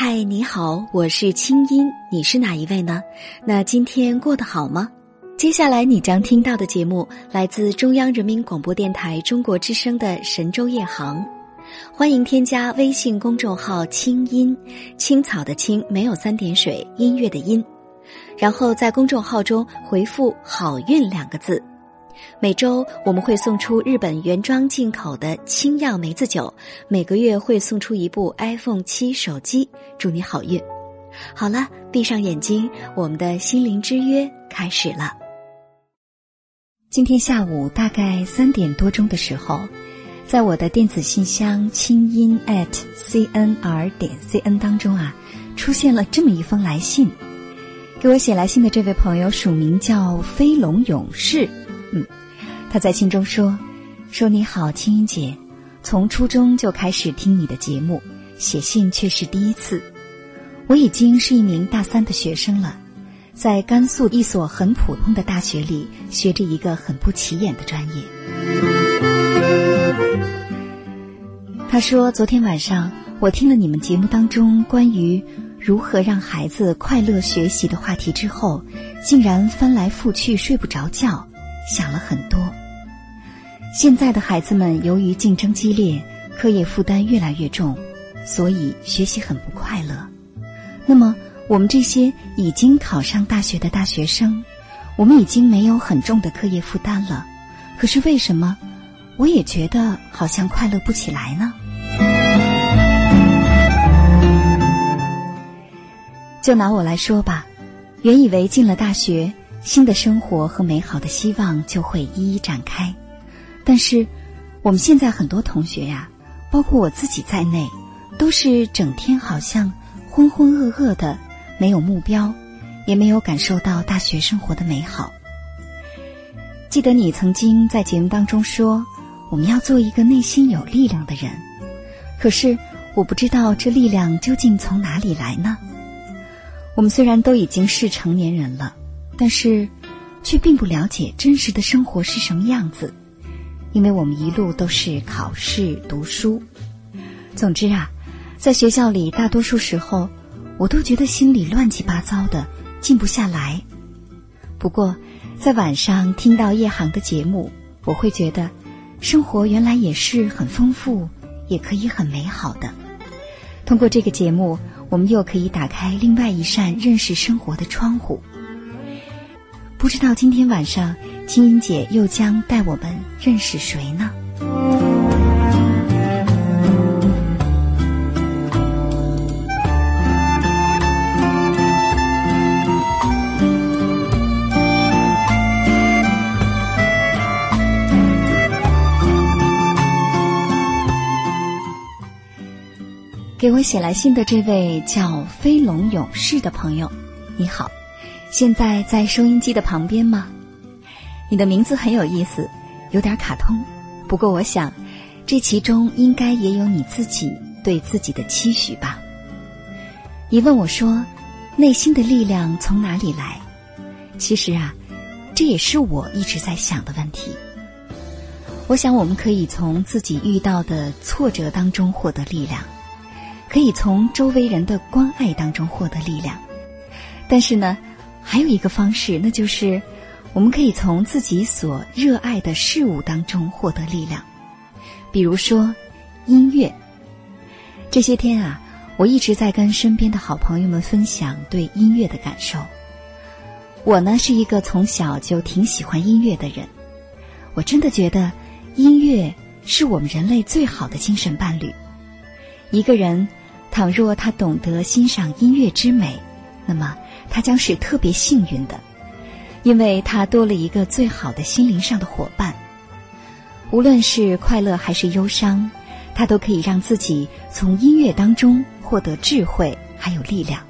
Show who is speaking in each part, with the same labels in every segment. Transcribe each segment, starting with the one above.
Speaker 1: 嗨，你好，我是清音，你是哪一位呢？那今天过得好吗？接下来你将听到的节目来自中央人民广播电台中国之声的《神州夜航》，欢迎添加微信公众号“清音青草”的青没有三点水，音乐的音，然后在公众号中回复“好运”两个字。每周我们会送出日本原装进口的清酿梅子酒，每个月会送出一部 iPhone 七手机，祝你好运。好了，闭上眼睛，我们的心灵之约开始了。今天下午大概三点多钟的时候，在我的电子信箱清音 at cnr 点 cn 当中啊，出现了这么一封来信。给我写来信的这位朋友署名叫飞龙勇士。嗯，他在信中说：“说你好，青音姐，从初中就开始听你的节目，写信却是第一次。我已经是一名大三的学生了，在甘肃一所很普通的大学里学着一个很不起眼的专业。”他说：“昨天晚上我听了你们节目当中关于如何让孩子快乐学习的话题之后，竟然翻来覆去睡不着觉。”想了很多。现在的孩子们由于竞争激烈，课业负担越来越重，所以学习很不快乐。那么，我们这些已经考上大学的大学生，我们已经没有很重的课业负担了。可是为什么，我也觉得好像快乐不起来呢？就拿我来说吧，原以为进了大学。新的生活和美好的希望就会一一展开，但是我们现在很多同学呀，包括我自己在内，都是整天好像浑浑噩噩的，没有目标，也没有感受到大学生活的美好。记得你曾经在节目当中说，我们要做一个内心有力量的人，可是我不知道这力量究竟从哪里来呢？我们虽然都已经是成年人了。但是，却并不了解真实的生活是什么样子，因为我们一路都是考试读书。总之啊，在学校里，大多数时候，我都觉得心里乱七八糟的，静不下来。不过，在晚上听到夜航的节目，我会觉得，生活原来也是很丰富，也可以很美好的。通过这个节目，我们又可以打开另外一扇认识生活的窗户。不知道今天晚上青音姐又将带我们认识谁呢？给我写来信的这位叫飞龙勇士的朋友，你好。现在在收音机的旁边吗？你的名字很有意思，有点卡通。不过我想，这其中应该也有你自己对自己的期许吧。你问我说，内心的力量从哪里来？其实啊，这也是我一直在想的问题。我想，我们可以从自己遇到的挫折当中获得力量，可以从周围人的关爱当中获得力量，但是呢？还有一个方式，那就是我们可以从自己所热爱的事物当中获得力量，比如说音乐。这些天啊，我一直在跟身边的好朋友们分享对音乐的感受。我呢是一个从小就挺喜欢音乐的人，我真的觉得音乐是我们人类最好的精神伴侣。一个人倘若他懂得欣赏音乐之美，那么。他将是特别幸运的，因为他多了一个最好的心灵上的伙伴。无论是快乐还是忧伤，他都可以让自己从音乐当中获得智慧还有力量。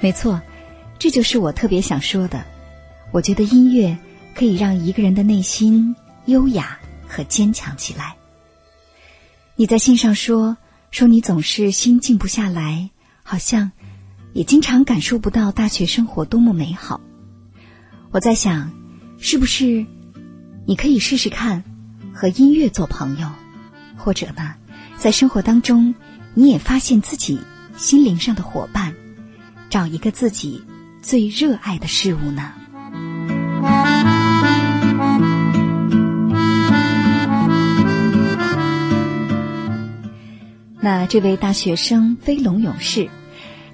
Speaker 1: 没错，这就是我特别想说的。我觉得音乐可以让一个人的内心优雅和坚强起来。你在信上说说你总是心静不下来，好像。也经常感受不到大学生活多么美好。我在想，是不是你可以试试看和音乐做朋友，或者呢，在生活当中你也发现自己心灵上的伙伴，找一个自己最热爱的事物呢？那这位大学生飞龙勇士，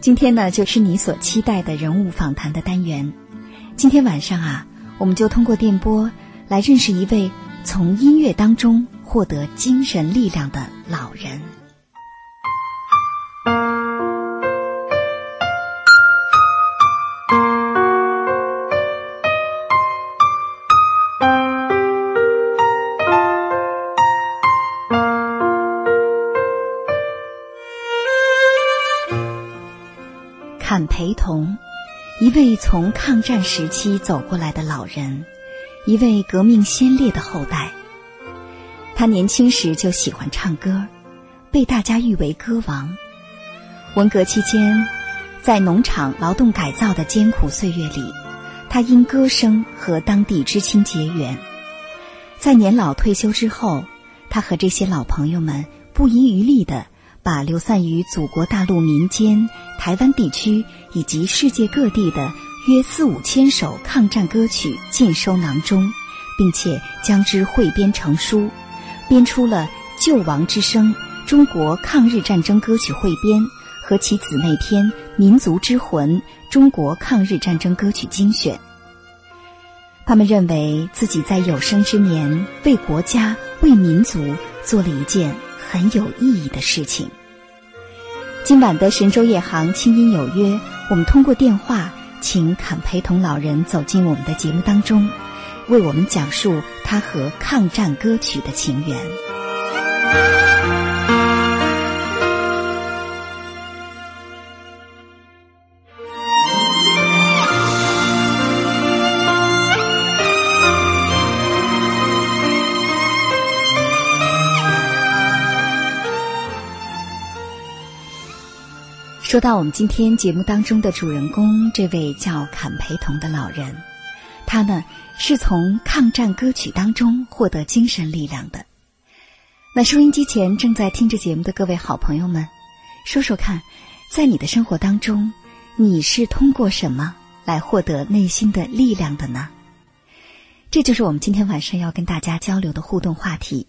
Speaker 1: 今天呢就是你所期待的人物访谈的单元。今天晚上啊，我们就通过电波来认识一位从音乐当中获得精神力量的老人。一位从抗战时期走过来的老人，一位革命先烈的后代。他年轻时就喜欢唱歌，被大家誉为歌王。文革期间，在农场劳动改造的艰苦岁月里，他因歌声和当地知青结缘。在年老退休之后，他和这些老朋友们不遗余力的。把流散于祖国大陆民间、台湾地区以及世界各地的约四五千首抗战歌曲尽收囊中，并且将之汇编成书，编出了《救亡之声》《中国抗日战争歌曲汇编》和其姊妹篇《民族之魂》《中国抗日战争歌曲精选》。他们认为自己在有生之年为国家、为民族做了一件。很有意义的事情。今晚的神州夜航清音有约，我们通过电话请坎培同老人走进我们的节目当中，为我们讲述他和抗战歌曲的情缘。说到我们今天节目当中的主人公，这位叫坎培同的老人，他呢是从抗战歌曲当中获得精神力量的。那收音机前正在听着节目的各位好朋友们，说说看，在你的生活当中，你是通过什么来获得内心的力量的呢？这就是我们今天晚上要跟大家交流的互动话题。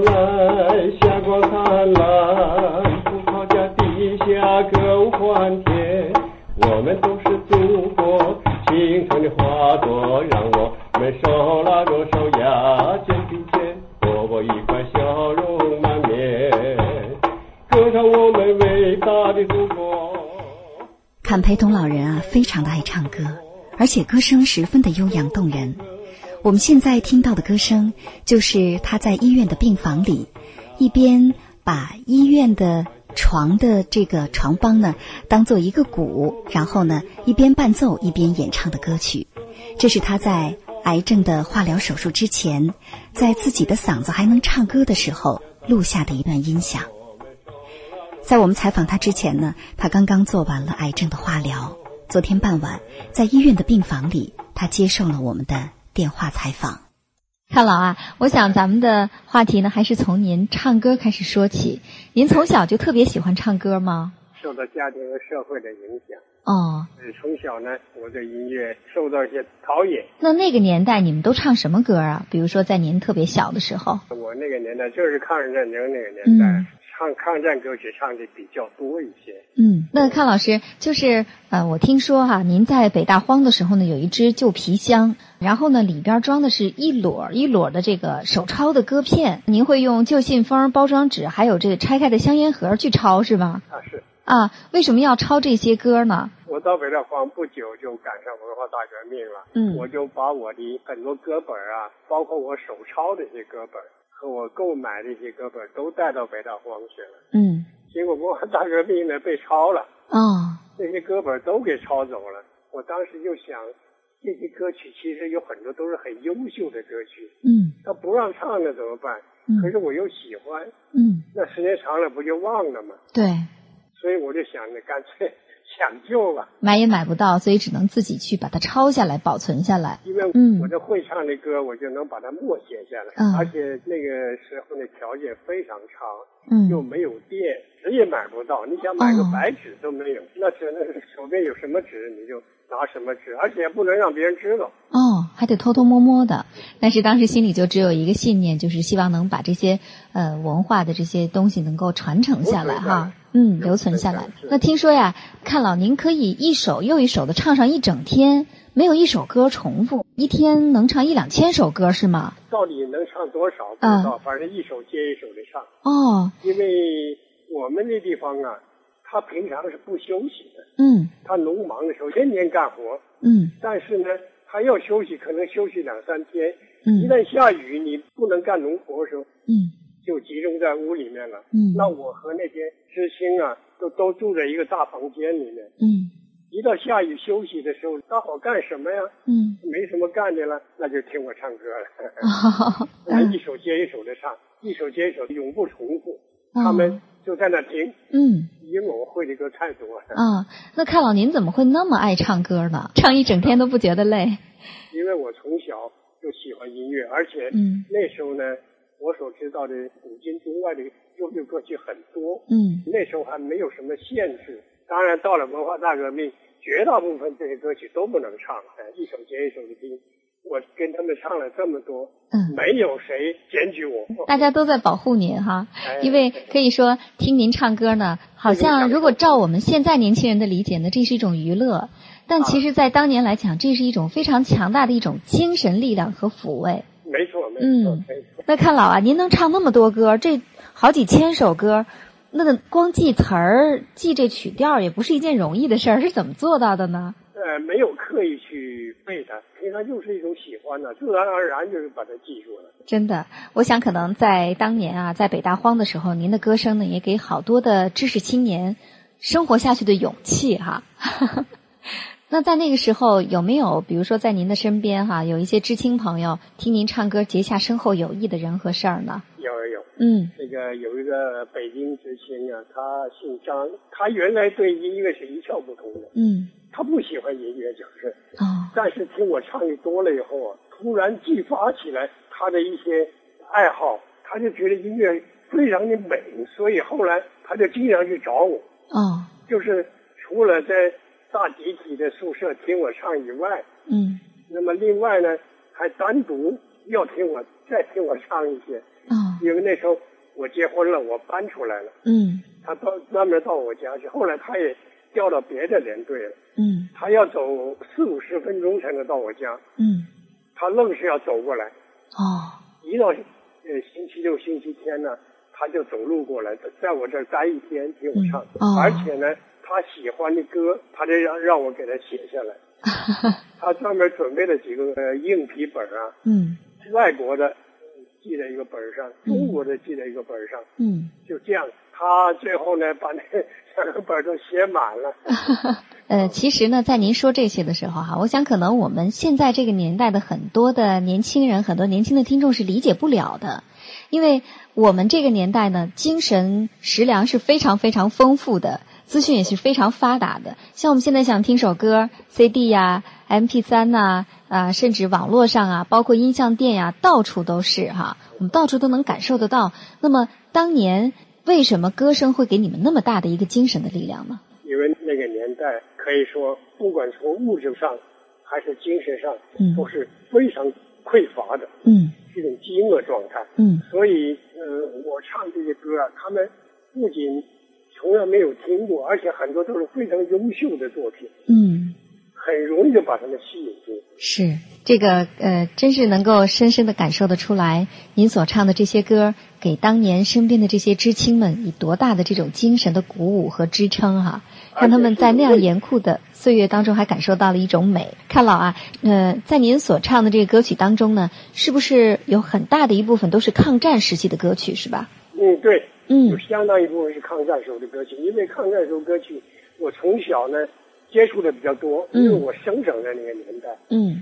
Speaker 2: 来，霞光灿烂，葡萄架底下更欢天。我们都是祖国青春的花朵，让我们手拉着手呀，肩并肩，活过一块，笑容满面，歌唱我们伟大的祖国。
Speaker 1: 坎培东老人啊，非常的爱唱歌，而且歌声十分的悠扬动人。我们现在听到的歌声，就是他在医院的病房里，一边把医院的床的这个床帮呢当做一个鼓，然后呢一边伴奏一边演唱的歌曲。这是他在癌症的化疗手术之前，在自己的嗓子还能唱歌的时候录下的一段音响。在我们采访他之前呢，他刚刚做完了癌症的化疗。昨天傍晚，在医院的病房里，他接受了我们的。电话采访，
Speaker 3: 看老啊，我想咱们的话题呢，还是从您唱歌开始说起。您从小就特别喜欢唱歌吗？
Speaker 2: 受到家庭和社会的影响。
Speaker 3: 哦。
Speaker 2: 从小呢，我对音乐受到一些陶冶。
Speaker 3: 那那个年代你们都唱什么歌啊？比如说在您特别小的时候。
Speaker 2: 我那个年代就是抗日战争那个年代。唱抗战歌曲唱的比较多一些。
Speaker 3: 嗯，那康老师就是呃，我听说哈，您在北大荒的时候呢，有一只旧皮箱，然后呢里边装的是一摞一摞的这个手抄的歌片，您会用旧信封、包装纸，还有这个拆开的香烟盒去抄是吧？
Speaker 2: 啊是。
Speaker 3: 啊，为什么要抄这些歌呢？
Speaker 2: 我到北大荒不久就赶上文化大革命了，嗯，我就把我的很多歌本啊，包括我手抄的一些歌本。和我购买的一些歌本都带到北大荒去了。嗯，结果文化大革命呢被抄了。哦，这些歌本都给抄走了。我当时就想，这些歌曲其实有很多都是很优秀的歌曲。嗯，他不让唱了怎么办？嗯，可是我又喜欢。嗯，那时间长了不就忘了吗？
Speaker 3: 对。
Speaker 2: 所以我就想着干脆抢救啊，
Speaker 3: 买也买不到，所以只能自己去把它抄下来保存下来。
Speaker 2: 因为我这会唱的歌，我就能把它默写下来。
Speaker 3: 嗯，
Speaker 2: 而且那个时候的条件非常差，
Speaker 3: 嗯，
Speaker 2: 又没有电，纸也买不到。你想买个白纸都没有，那只能手边有什么纸你就拿什么纸，而且不能让别人知道。
Speaker 3: 哦，还得偷偷摸摸的。但是当时心里就只有一个信念，就是希望能把这些呃文化的这些东西能够传承下来哈。嗯，留存下来。那听说呀，看老您可以一首又一首的唱上一整天，没有一首歌重复，一天能唱一两千首歌是吗？
Speaker 2: 到底能唱多少不知道，反正一首接一首的唱。
Speaker 3: 哦。
Speaker 2: 因为我们那地方啊，他平常是不休息的。
Speaker 3: 嗯。
Speaker 2: 他农忙的时候天天干活。
Speaker 3: 嗯。
Speaker 2: 但是呢，他要休息，可能休息两三天。
Speaker 3: 嗯。
Speaker 2: 一旦下雨，你不能干农活的时候。
Speaker 3: 嗯。
Speaker 2: 就集中在屋里面了。
Speaker 3: 嗯，
Speaker 2: 那我和那些知青啊，都都住在一个大房间里面。
Speaker 3: 嗯，
Speaker 2: 一到下雨休息的时候，大伙干什么呀？
Speaker 3: 嗯，
Speaker 2: 没什么干的了，那就听我唱歌了。来 一首接一首的唱，一首接一首，永不重复。他们就在那听。
Speaker 3: 嗯，
Speaker 2: 因为我会的歌太多了。
Speaker 3: 啊，那看老您怎么会那么爱唱歌呢？唱一整天都不觉得累？
Speaker 2: 因为我从小就喜欢音乐，而且那时候呢。我所知道的古今中外的优秀歌曲很多，
Speaker 3: 嗯，
Speaker 2: 那时候还没有什么限制。当然，到了文化大革命，绝大部分这些歌曲都不能唱，哎，一首接一首的听。我跟他们唱了这么多，
Speaker 3: 嗯，
Speaker 2: 没有谁检举我。
Speaker 3: 大家都在保护您哈，因为可以说听您唱歌呢，好像如果照我们现在年轻人的理解呢，这是一种娱乐，但其实，在当年来讲，这是一种非常强大的一种精神力量和抚慰。
Speaker 2: 没错，没错，没错。
Speaker 3: 那看老啊，您能唱那么多歌，这好几千首歌，那个光记词儿、记这曲调也不是一件容易的事儿，是怎么做到的呢？
Speaker 2: 呃，没有刻意去背它，平常就是一种喜欢呢，自然而然就是把它记住了。
Speaker 3: 真的，我想可能在当年啊，在北大荒的时候，您的歌声呢，也给好多的知识青年生活下去的勇气哈。那在那个时候有没有，比如说在您的身边哈，有一些知青朋友听您唱歌结下深厚友谊的人和事儿呢？
Speaker 2: 有有有，
Speaker 3: 嗯，
Speaker 2: 这个有一个北京知青啊，他姓张，他原来对音乐是一窍不通的，
Speaker 3: 嗯，
Speaker 2: 他不喜欢音乐就是，
Speaker 3: 哦，
Speaker 2: 但是听我唱的多了以后啊，突然激发起来他的一些爱好，他就觉得音乐非常的美，所以后来他就经常去找我，
Speaker 3: 哦，
Speaker 2: 就是除了在。大集体的宿舍听我唱以外，
Speaker 3: 嗯，
Speaker 2: 那么另外呢，还单独要听我再听我唱一些，
Speaker 3: 啊，
Speaker 2: 因为那时候我结婚了，我搬出来了，
Speaker 3: 嗯，
Speaker 2: 他到专门到我家去，后来他也调到别的连队了，
Speaker 3: 嗯，
Speaker 2: 他要走四五十分钟才能到我家，
Speaker 3: 嗯，
Speaker 2: 他愣是要走过来，
Speaker 3: 哦，
Speaker 2: 一到呃星期六、星期天呢，他就走路过来，在我这儿待一天听我唱，而且呢。他喜欢的歌，他就让让我给他写下来。他专门准备了几个硬皮本啊，
Speaker 3: 嗯，
Speaker 2: 外国的记在一个本上，中国的记在一个本上，
Speaker 3: 嗯，
Speaker 2: 就这样，他最后呢把那两个本都写满了。
Speaker 3: 呃，其实呢，在您说这些的时候哈，我想可能我们现在这个年代的很多的年轻人，很多年轻的听众是理解不了的，因为我们这个年代呢，精神食粮是非常非常丰富的。资讯也是非常发达的，像我们现在想听首歌，CD 呀、MP3 呐，啊，甚至网络上啊，包括音像店呀，到处都是哈，我们到处都能感受得到。那么当年为什么歌声会给你们那么大的一个精神的力量呢？
Speaker 2: 因为那个年代可以说，不管从物质上还是精神上，
Speaker 3: 嗯，
Speaker 2: 都是非常匮乏的，
Speaker 3: 嗯，
Speaker 2: 一种饥饿状态，
Speaker 3: 嗯，
Speaker 2: 所以呃，我唱这些歌啊，他们不仅从来没有听过，而且很多都是非常优秀的作品。
Speaker 3: 嗯，
Speaker 2: 很容易就把他们吸引住。
Speaker 3: 是这个呃，真是能够深深的感受得出来，您所唱的这些歌，给当年身边的这些知青们以多大的这种精神的鼓舞和支撑哈，让他们在那样严酷的岁月当中还感受到了一种美。看老啊，呃，在您所唱的这个歌曲当中呢，是不是有很大的一部分都是抗战时期的歌曲，是吧？
Speaker 2: 嗯，对。
Speaker 3: 嗯，
Speaker 2: 有相当一部分是抗战时候的歌曲，因为抗战时候歌曲，我从小呢接触的比较多，因为我生长在那个年代。
Speaker 3: 嗯，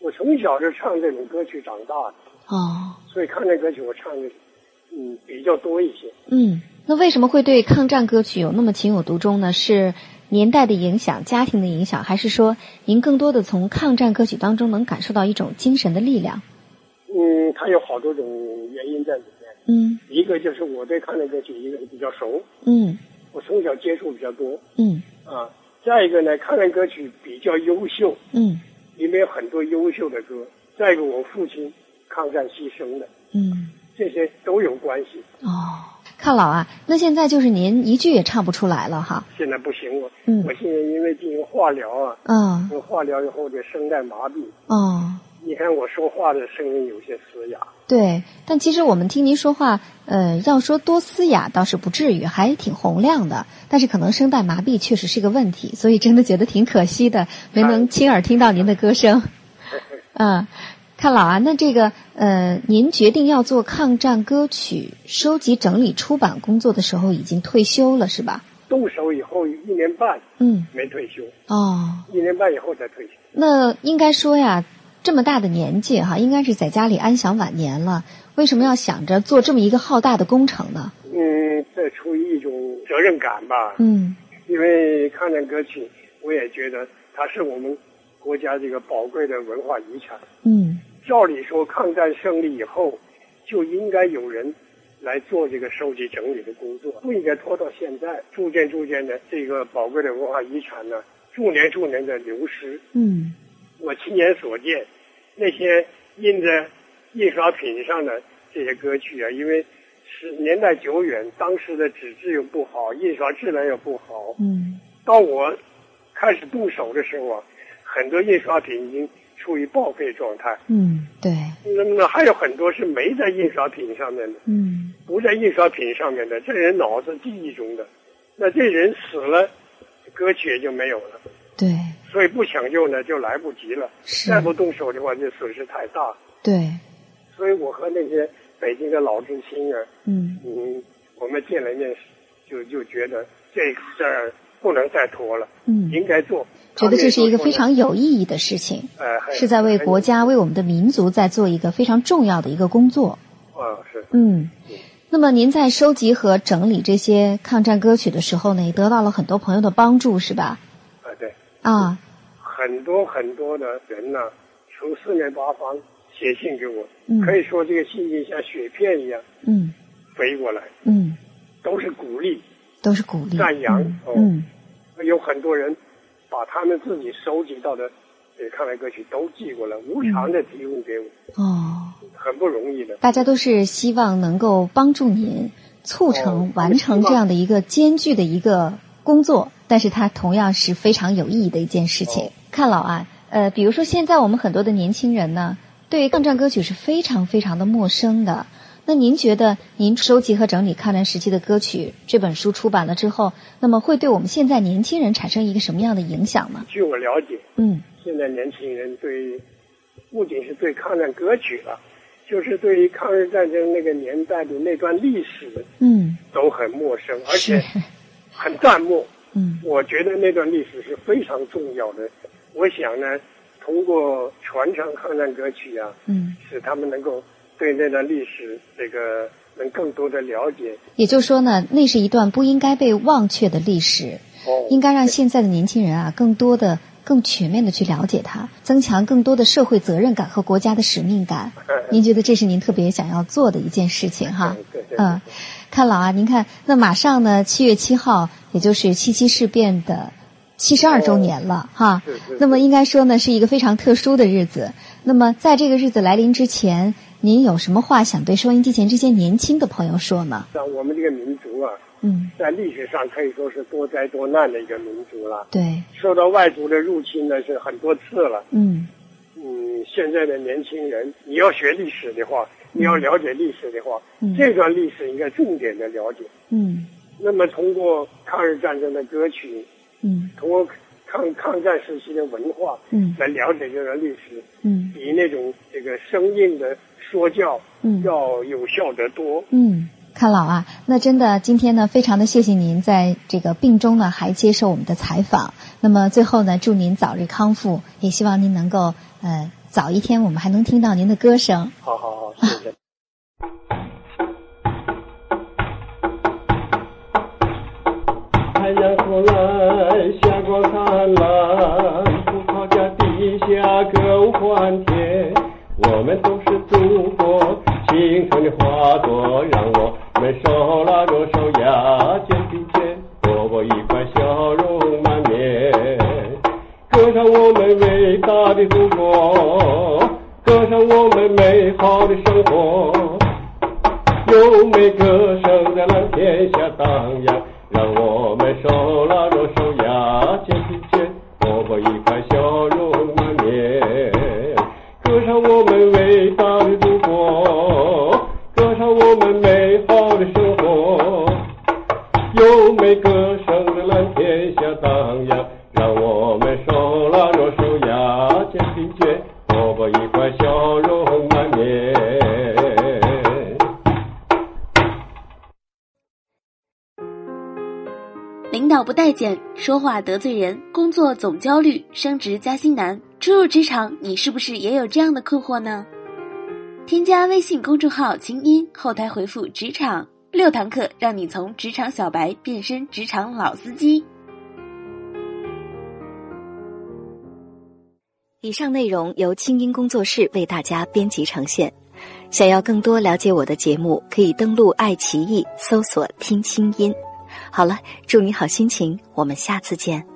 Speaker 2: 我从小就唱这种歌曲长大的。
Speaker 3: 哦，
Speaker 2: 所以抗战歌曲我唱的嗯比较多一些。
Speaker 3: 嗯，那为什么会对抗战歌曲有那么情有独钟呢？是年代的影响、家庭的影响，还是说您更多的从抗战歌曲当中能感受到一种精神的力量？
Speaker 2: 嗯，它有好多种原因在里面。
Speaker 3: 嗯，
Speaker 2: 一个就是我对抗战歌曲一个比较熟。
Speaker 3: 嗯，
Speaker 2: 我从小接触比较多。
Speaker 3: 嗯，
Speaker 2: 啊，再一个呢，抗战歌曲比较优秀。
Speaker 3: 嗯，
Speaker 2: 里面有很多优秀的歌。再一个，我父亲抗战牺牲的。
Speaker 3: 嗯，
Speaker 2: 这些都有关系。
Speaker 3: 哦。看老啊，那现在就是您一句也唱不出来了哈。
Speaker 2: 现在不行，我
Speaker 3: 嗯，
Speaker 2: 我现在因为进行化疗啊，
Speaker 3: 嗯，
Speaker 2: 化疗以后的声带麻痹，
Speaker 3: 哦，
Speaker 2: 说话的声音有些嘶哑。
Speaker 3: 对，但其实我们听您说话，呃，要说多嘶哑倒是不至于，还挺洪亮的。但是可能声带麻痹确实是个问题，所以真的觉得挺可惜的，没能亲耳听到您的歌声。嗯。看老啊，那这个呃，您决定要做抗战歌曲收集、整理、出版工作的时候，已经退休了，是吧？
Speaker 2: 动手以后一年半，
Speaker 3: 嗯，
Speaker 2: 没退休。
Speaker 3: 哦，
Speaker 2: 一年半以后才退休。
Speaker 3: 那应该说呀，这么大的年纪哈，应该是在家里安享晚年了。为什么要想着做这么一个浩大的工程呢？
Speaker 2: 嗯，这出于一种责任感吧。
Speaker 3: 嗯，
Speaker 2: 因为抗战歌曲，我也觉得它是我们国家这个宝贵的文化遗产。
Speaker 3: 嗯。
Speaker 2: 照理说，抗战胜利以后，就应该有人来做这个收集整理的工作，不应该拖到现在。逐渐逐渐的，这个宝贵的文化遗产呢，逐年逐年的流失。
Speaker 3: 嗯，
Speaker 2: 我亲眼所见，那些印在印刷品上的这些歌曲啊，因为是年代久远，当时的纸质又不好，印刷质量又不好。
Speaker 3: 嗯，
Speaker 2: 到我开始动手的时候啊，很多印刷品已经。处于报废状态。
Speaker 3: 嗯，对。
Speaker 2: 那么还有很多是没在印刷品上面的。
Speaker 3: 嗯。
Speaker 2: 不在印刷品上面的，这人脑子记忆中的，那这人死了，歌曲也就没有了。
Speaker 3: 对。
Speaker 2: 所以不抢救呢，就来不及了。
Speaker 3: 是。
Speaker 2: 再不动手的话，就损失太大。
Speaker 3: 对。
Speaker 2: 所以我和那些北京的老知青啊，
Speaker 3: 嗯
Speaker 2: 嗯，我们见了面，就就觉得这事儿不能再拖了。
Speaker 3: 嗯。
Speaker 2: 应该做。
Speaker 3: 觉得这是一个非常有意义的事情，呃是在为国家、为我们的民族在做一个非常重要的一个工作。
Speaker 2: 啊，是。
Speaker 3: 嗯，那么您在收集和整理这些抗战歌曲的时候呢，也得到了很多朋友的帮助，是吧？
Speaker 2: 啊。很多很多的人呢，从四面八方写信给我，
Speaker 3: 可
Speaker 2: 以说这个信件像雪片一样，
Speaker 3: 嗯，
Speaker 2: 飞过来，
Speaker 3: 嗯，
Speaker 2: 都是鼓励，
Speaker 3: 都是鼓励，
Speaker 2: 赞扬，
Speaker 3: 嗯，
Speaker 2: 有很多人。把他们自己收集到的这抗战歌曲都寄过来，无偿的提供给我。
Speaker 3: 哦，
Speaker 2: 很不容易的。
Speaker 3: 大家都是希望能够帮助您促成完成这样的一个艰巨的一个工作，但是它同样是非常有意义的一件事情。看老啊，呃，比如说现在我们很多的年轻人呢，对抗战歌曲是非常非常的陌生的。那您觉得，您收集和整理抗战时期的歌曲这本书出版了之后，那么会对我们现在年轻人产生一个什么样的影响呢？
Speaker 2: 据我了解，
Speaker 3: 嗯，
Speaker 2: 现在年轻人对，不仅是对抗战歌曲了，就是对于抗日战争那个年代的那段历史，
Speaker 3: 嗯，
Speaker 2: 都很陌生，而且很淡漠。
Speaker 3: 嗯，
Speaker 2: 我觉得那段历史是非常重要的。我想呢，通过传承抗战歌曲啊，
Speaker 3: 嗯，
Speaker 2: 使他们能够。对那段历史，这个能更多的了解。
Speaker 3: 也就是说呢，那是一段不应该被忘却的历史，应该让现在的年轻人啊，更多的、更全面的去了解它，增强更多的社会责任感和国家的使命感。您觉得这是您特别想要做的一件事情哈？嗯，看老啊，您看，那马上呢，七月七号，也就是七七事变的七十二周年了哈。那么应该说呢，是一个非常特殊的日子。那么在这个日子来临之前。您有什么话想对收音机前这些年轻的朋友说呢？
Speaker 2: 像我们这个民族啊，
Speaker 3: 嗯，
Speaker 2: 在历史上可以说是多灾多难的一个民族了。
Speaker 3: 对，
Speaker 2: 受到外族的入侵呢是很多次了。
Speaker 3: 嗯，
Speaker 2: 嗯，现在的年轻人，你要学历史的话，你要了解历史的话，
Speaker 3: 嗯，
Speaker 2: 这段历史应该重点的了解。
Speaker 3: 嗯，
Speaker 2: 那么通过抗日战争的歌曲，
Speaker 3: 嗯，
Speaker 2: 通过抗抗战时期的文化，
Speaker 3: 嗯，
Speaker 2: 来了解这段历史，
Speaker 3: 嗯，
Speaker 2: 比那种这个生硬的。说教，
Speaker 3: 嗯，
Speaker 2: 要有效得多。
Speaker 3: 嗯，看老啊，那真的，今天呢，非常的谢谢您在这个病中呢，还接受我们的采访，那么最后呢，祝您早日康复，也希望您能够呃早一天我们还能听到您的歌声。
Speaker 2: 好好好，谢谢。太阳出来，
Speaker 4: 霞光灿烂，葡萄架底下，歌舞欢天。我们都是祖国，青春的花朵，让我。我们手拉着手呀肩并肩多过一块笑容满面歌唱我们伟大的祖国歌唱我们美好的生活。优美歌声在蓝天下荡漾让我们手拉着手呀肩并肩多过一块笑容满面歌唱我们伟大
Speaker 5: 领导不待见，说话得罪人，工作总焦虑，升职加薪难。初入职场，你是不是也有这样的困惑呢？添加微信公众号“清音”，后台回复“职场”。六堂课让你从职场小白变身职场老司机。
Speaker 1: 以上内容由清音工作室为大家编辑呈现。想要更多了解我的节目，可以登录爱奇艺搜索“听清音”。好了，祝你好心情，我们下次见。